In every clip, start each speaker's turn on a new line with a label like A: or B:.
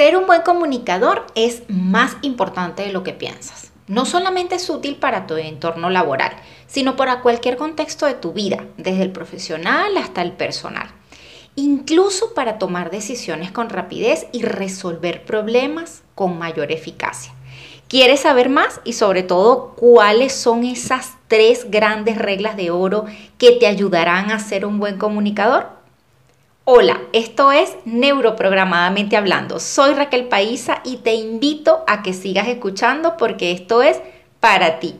A: Ser un buen comunicador es más importante de lo que piensas. No solamente es útil para tu entorno laboral, sino para cualquier contexto de tu vida, desde el profesional hasta el personal. Incluso para tomar decisiones con rapidez y resolver problemas con mayor eficacia. ¿Quieres saber más y sobre todo cuáles son esas tres grandes reglas de oro que te ayudarán a ser un buen comunicador? Hola, esto es Neuroprogramadamente Hablando. Soy Raquel Paisa y te invito a que sigas escuchando porque esto es para ti.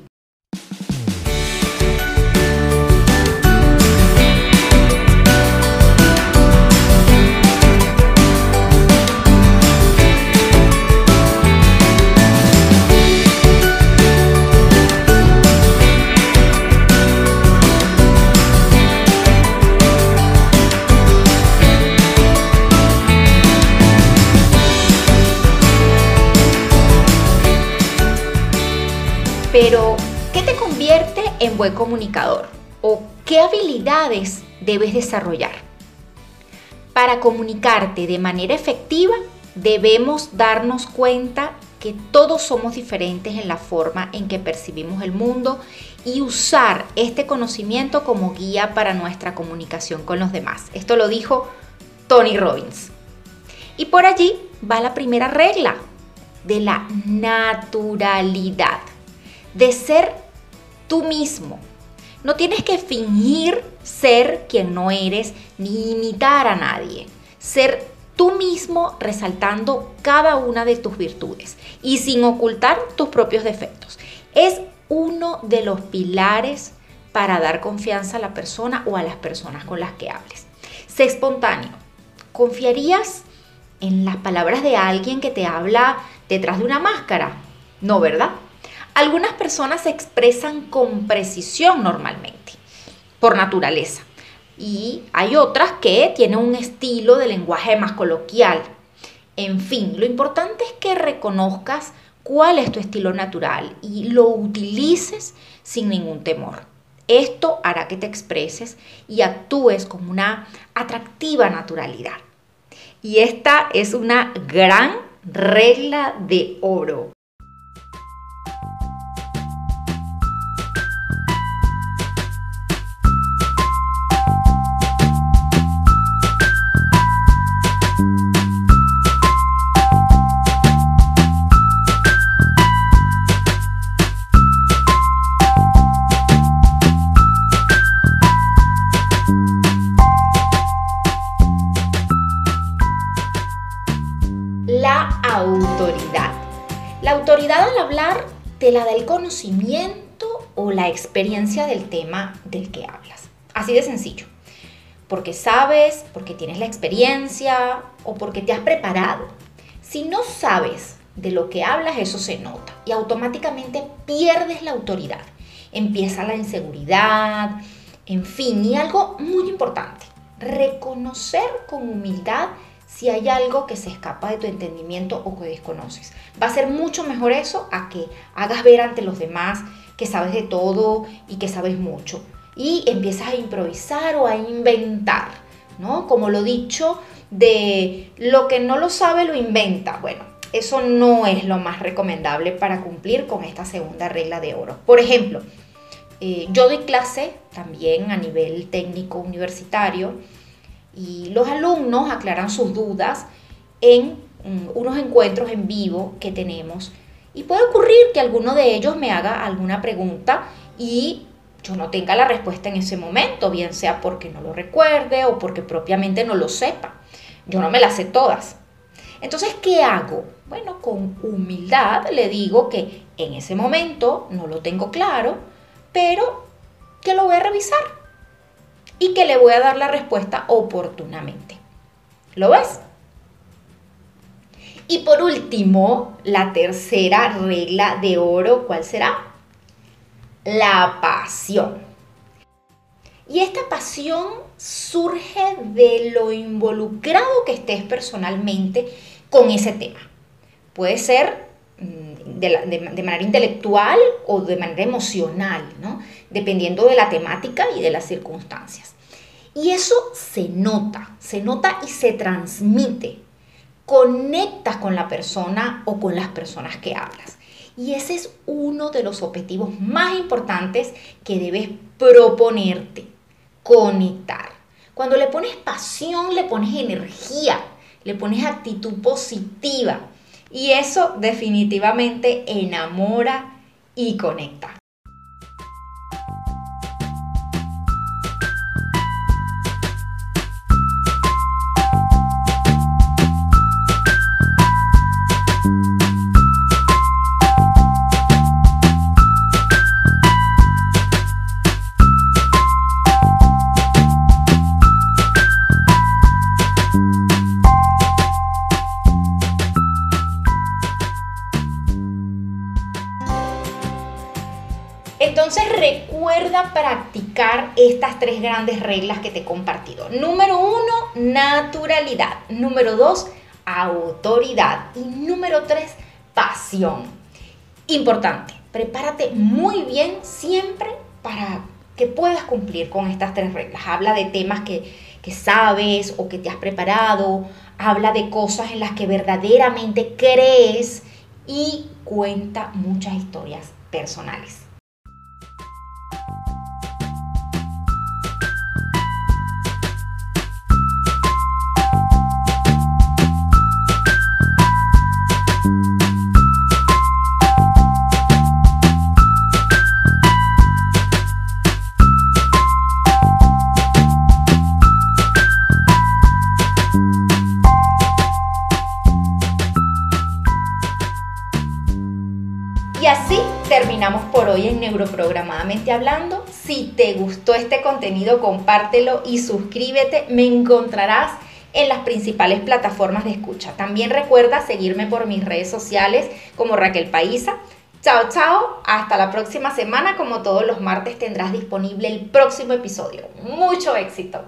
A: Pero, ¿qué te convierte en buen comunicador? ¿O qué habilidades debes desarrollar? Para comunicarte de manera efectiva, debemos darnos cuenta que todos somos diferentes en la forma en que percibimos el mundo y usar este conocimiento como guía para nuestra comunicación con los demás. Esto lo dijo Tony Robbins. Y por allí va la primera regla de la naturalidad de ser tú mismo. No tienes que fingir ser quien no eres ni imitar a nadie. Ser tú mismo resaltando cada una de tus virtudes y sin ocultar tus propios defectos. Es uno de los pilares para dar confianza a la persona o a las personas con las que hables. Sé espontáneo. ¿Confiarías en las palabras de alguien que te habla detrás de una máscara? No, ¿verdad? Algunas personas se expresan con precisión normalmente, por naturaleza, y hay otras que tienen un estilo de lenguaje más coloquial. En fin, lo importante es que reconozcas cuál es tu estilo natural y lo utilices sin ningún temor. Esto hará que te expreses y actúes con una atractiva naturalidad. Y esta es una gran regla de oro. Autoridad. La autoridad al hablar te la da el conocimiento o la experiencia del tema del que hablas. Así de sencillo. Porque sabes, porque tienes la experiencia o porque te has preparado. Si no sabes de lo que hablas, eso se nota y automáticamente pierdes la autoridad. Empieza la inseguridad, en fin, y algo muy importante, reconocer con humildad si hay algo que se escapa de tu entendimiento o que desconoces. Va a ser mucho mejor eso a que hagas ver ante los demás que sabes de todo y que sabes mucho. Y empiezas a improvisar o a inventar, ¿no? Como lo dicho, de lo que no lo sabe lo inventa. Bueno, eso no es lo más recomendable para cumplir con esta segunda regla de oro. Por ejemplo, eh, yo doy clase también a nivel técnico universitario y los alumnos aclaran sus dudas en mm, unos encuentros en vivo que tenemos. Y puede ocurrir que alguno de ellos me haga alguna pregunta y yo no tenga la respuesta en ese momento, bien sea porque no lo recuerde o porque propiamente no lo sepa. Yo no me las sé todas. Entonces, ¿qué hago? Bueno, con humildad le digo que en ese momento no lo tengo claro, pero que lo voy a revisar y que le voy a dar la respuesta oportunamente. ¿Lo ves? Y por último, la tercera regla de oro, ¿cuál será? La pasión. Y esta pasión surge de lo involucrado que estés personalmente con ese tema. Puede ser mm, de, manera intelectual o de manera emocional, ¿no? Dependiendo de la temática y de las circunstancias. Y eso se nota, se nota y se transmite conectas con la persona o con las personas que hablas. Y ese es uno de los objetivos más importantes que debes proponerte, conectar. Cuando le pones pasión, le pones energía, le pones actitud positiva. Y eso definitivamente enamora y conecta. Recuerda practicar estas tres grandes reglas que te he compartido. Número uno, naturalidad. Número dos, autoridad. Y número tres, pasión. Importante, prepárate muy bien siempre para que puedas cumplir con estas tres reglas. Habla de temas que, que sabes o que te has preparado. Habla de cosas en las que verdaderamente crees y cuenta muchas historias personales. Por hoy en Neuroprogramadamente Hablando. Si te gustó este contenido, compártelo y suscríbete. Me encontrarás en las principales plataformas de escucha. También recuerda seguirme por mis redes sociales como Raquel Paisa. Chao, chao. Hasta la próxima semana. Como todos los martes tendrás disponible el próximo episodio. Mucho éxito.